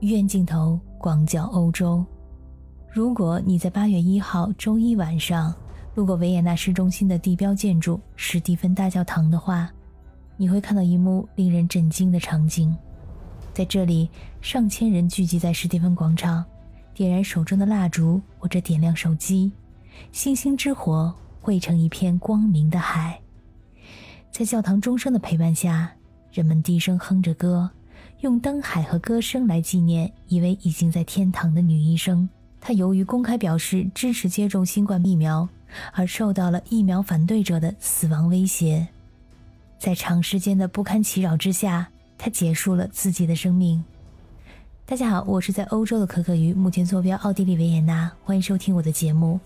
远镜头广角欧洲。如果你在八月一号周一晚上路过维也纳市中心的地标建筑史蒂芬大教堂的话，你会看到一幕令人震惊的场景。在这里，上千人聚集在史蒂芬广场，点燃手中的蜡烛或者点亮手机，星星之火汇成一片光明的海。在教堂钟声的陪伴下，人们低声哼着歌，用灯海和歌声来纪念一位已经在天堂的女医生。她由于公开表示支持接种新冠疫苗，而受到了疫苗反对者的死亡威胁。在长时间的不堪其扰之下，她结束了自己的生命。大家好，我是在欧洲的可可鱼，目前坐标奥地利维也纳，欢迎收听我的节目。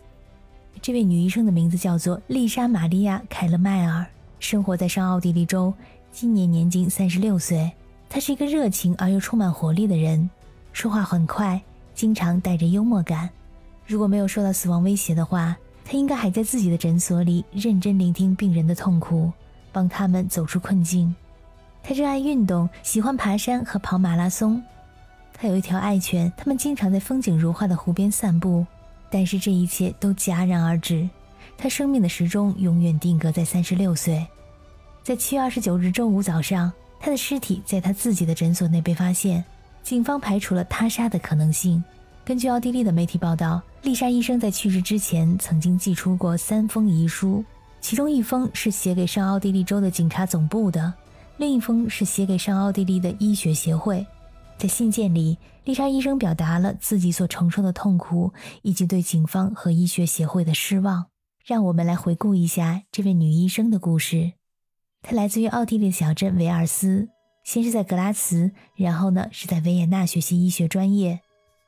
这位女医生的名字叫做丽莎·玛利亚·凯勒迈尔。生活在上奥地利州，今年年仅三十六岁。他是一个热情而又充满活力的人，说话很快，经常带着幽默感。如果没有受到死亡威胁的话，他应该还在自己的诊所里认真聆听病人的痛苦，帮他们走出困境。他热爱运动，喜欢爬山和跑马拉松。他有一条爱犬，他们经常在风景如画的湖边散步。但是这一切都戛然而止。他生命的时钟永远定格在三十六岁。在七月二十九日周五早上，他的尸体在他自己的诊所内被发现。警方排除了他杀的可能性。根据奥地利的媒体报道，丽莎医生在去世之前曾经寄出过三封遗书，其中一封是写给上奥地利州的警察总部的，另一封是写给上奥地利的医学协会。在信件里，丽莎医生表达了自己所承受的痛苦，以及对警方和医学协会的失望。让我们来回顾一下这位女医生的故事。他来自于奥地利的小镇维尔斯，先是在格拉茨，然后呢是在维也纳学习医学专业。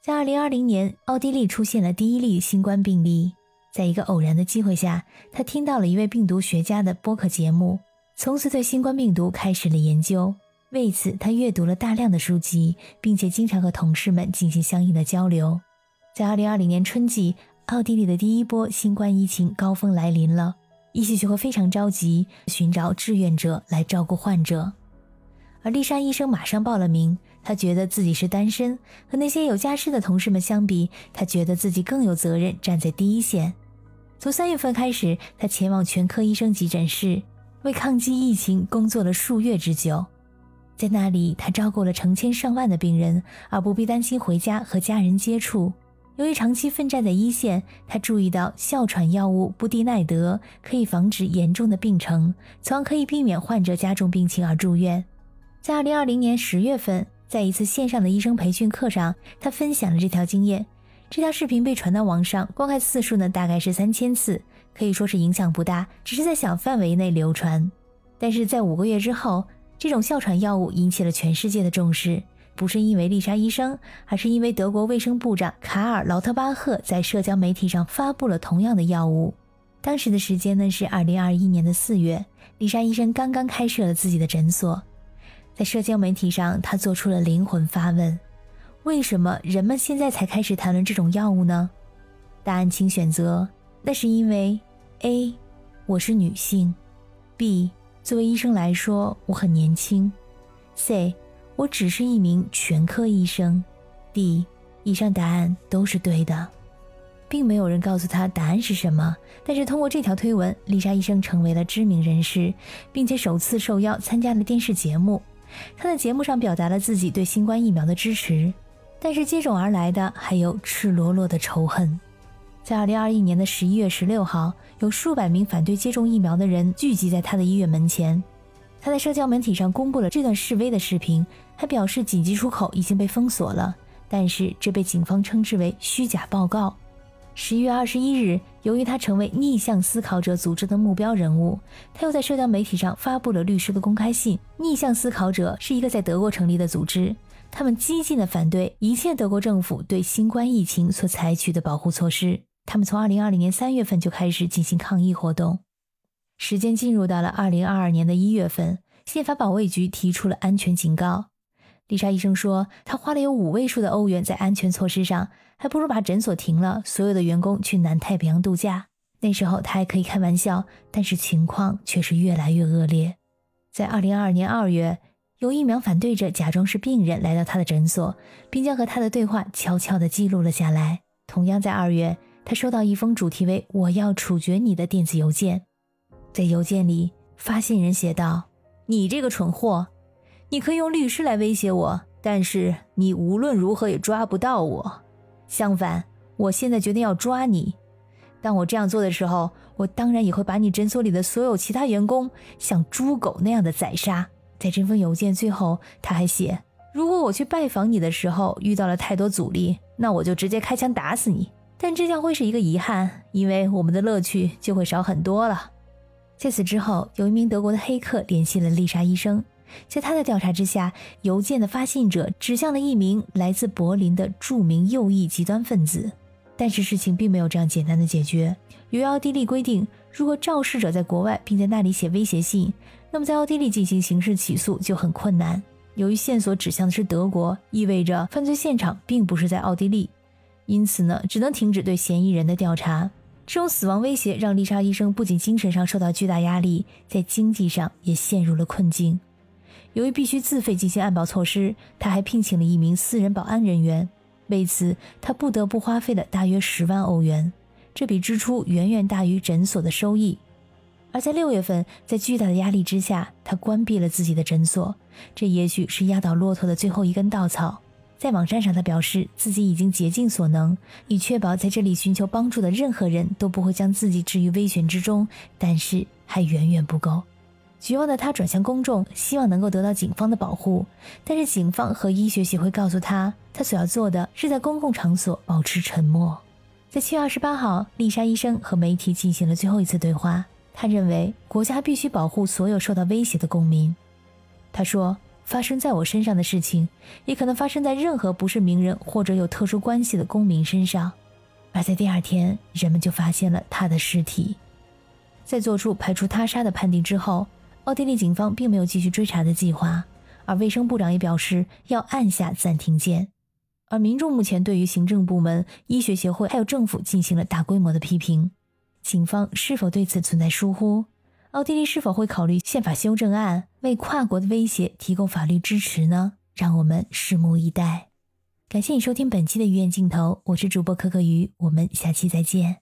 在2020年，奥地利出现了第一例新冠病例。在一个偶然的机会下，他听到了一位病毒学家的播客节目，从此对新冠病毒开始了研究。为此，他阅读了大量的书籍，并且经常和同事们进行相应的交流。在2020年春季。奥地利的第一波新冠疫情高峰来临了，医学学会非常着急，寻找志愿者来照顾患者。而丽莎医生马上报了名，她觉得自己是单身，和那些有家室的同事们相比，她觉得自己更有责任站在第一线。从三月份开始，她前往全科医生急诊室，为抗击疫情工作了数月之久。在那里，她照顾了成千上万的病人，而不必担心回家和家人接触。由于长期奋战在一线，他注意到哮喘药物布地奈德可以防止严重的病程，从而可以避免患者加重病情而住院。在2020年10月份，在一次线上的医生培训课上，他分享了这条经验。这条视频被传到网上，观看次数呢大概是三千次，可以说是影响不大，只是在小范围内流传。但是在五个月之后，这种哮喘药物引起了全世界的重视。不是因为丽莎医生，而是因为德国卫生部长卡尔劳特巴赫在社交媒体上发布了同样的药物。当时的时间呢是二零二一年的四月，丽莎医生刚刚开设了自己的诊所。在社交媒体上，他做出了灵魂发问：为什么人们现在才开始谈论这种药物呢？答案请选择。那是因为 A，我是女性；B，作为医生来说，我很年轻；C。我只是一名全科医生。D，以上答案都是对的，并没有人告诉他答案是什么。但是通过这条推文，丽莎医生成为了知名人士，并且首次受邀参加了电视节目。他在节目上表达了自己对新冠疫苗的支持，但是接踵而来的还有赤裸裸的仇恨。在2021年的11月16号，有数百名反对接种疫苗的人聚集在他的医院门前。他在社交媒体上公布了这段示威的视频，还表示紧急出口已经被封锁了，但是这被警方称之为虚假报告。十一月二十一日，由于他成为逆向思考者组织的目标人物，他又在社交媒体上发布了律师的公开信。逆向思考者是一个在德国成立的组织，他们激进的反对一切德国政府对新冠疫情所采取的保护措施。他们从二零二零年三月份就开始进行抗议活动。时间进入到了二零二二年的一月份，宪法保卫局提出了安全警告。丽莎医生说，她花了有五位数的欧元在安全措施上，还不如把诊所停了，所有的员工去南太平洋度假。那时候她还可以开玩笑，但是情况却是越来越恶劣。在二零二二年二月，有一名反对者假装是病人来到他的诊所，并将和他的对话悄悄地记录了下来。同样在二月，他收到一封主题为“我要处决你”的电子邮件，在邮件里，发信人写道：“你这个蠢货，你可以用律师来威胁我，但是你无论如何也抓不到我。相反，我现在决定要抓你。当我这样做的时候，我当然也会把你诊所里的所有其他员工像猪狗那样的宰杀。”在这封邮件最后，他还写：“如果我去拜访你的时候遇到了太多阻力，那我就直接开枪打死你。但这将会是一个遗憾，因为我们的乐趣就会少很多了。”在此之后，有一名德国的黑客联系了丽莎医生，在他的调查之下，邮件的发信者指向了一名来自柏林的著名右翼极端分子。但是事情并没有这样简单的解决。由于奥地利规定，如果肇事者在国外并在那里写威胁信，那么在奥地利进行刑事起诉就很困难。由于线索指向的是德国，意味着犯罪现场并不是在奥地利，因此呢，只能停止对嫌疑人的调查。这种死亡威胁让丽莎医生不仅精神上受到巨大压力，在经济上也陷入了困境。由于必须自费进行安保措施，他还聘请了一名私人保安人员。为此，他不得不花费了大约十万欧元，这笔支出远远大于诊所的收益。而在六月份，在巨大的压力之下，他关闭了自己的诊所。这也许是压倒骆驼的最后一根稻草。在网站上，他表示自己已经竭尽所能，以确保在这里寻求帮助的任何人都不会将自己置于危险之中。但是还远远不够。绝望的他转向公众，希望能够得到警方的保护。但是警方和医学协会告诉他，他所要做的是在公共场所保持沉默。在七月二十八号，丽莎医生和媒体进行了最后一次对话。他认为国家必须保护所有受到威胁的公民。他说：“发生在我身上的事情，也可能发生在任何不是名人或者有特殊关系的公民身上。”而在第二天，人们就发现了他的尸体。在做出排除他杀的判定之后，奥地利警方并没有继续追查的计划，而卫生部长也表示要按下暂停键。而民众目前对于行政部门、医学协会还有政府进行了大规模的批评。警方是否对此存在疏忽？奥地利是否会考虑宪法修正案，为跨国的威胁提供法律支持呢？让我们拭目以待。感谢你收听本期的鱼眼镜头，我是主播可可鱼，我们下期再见。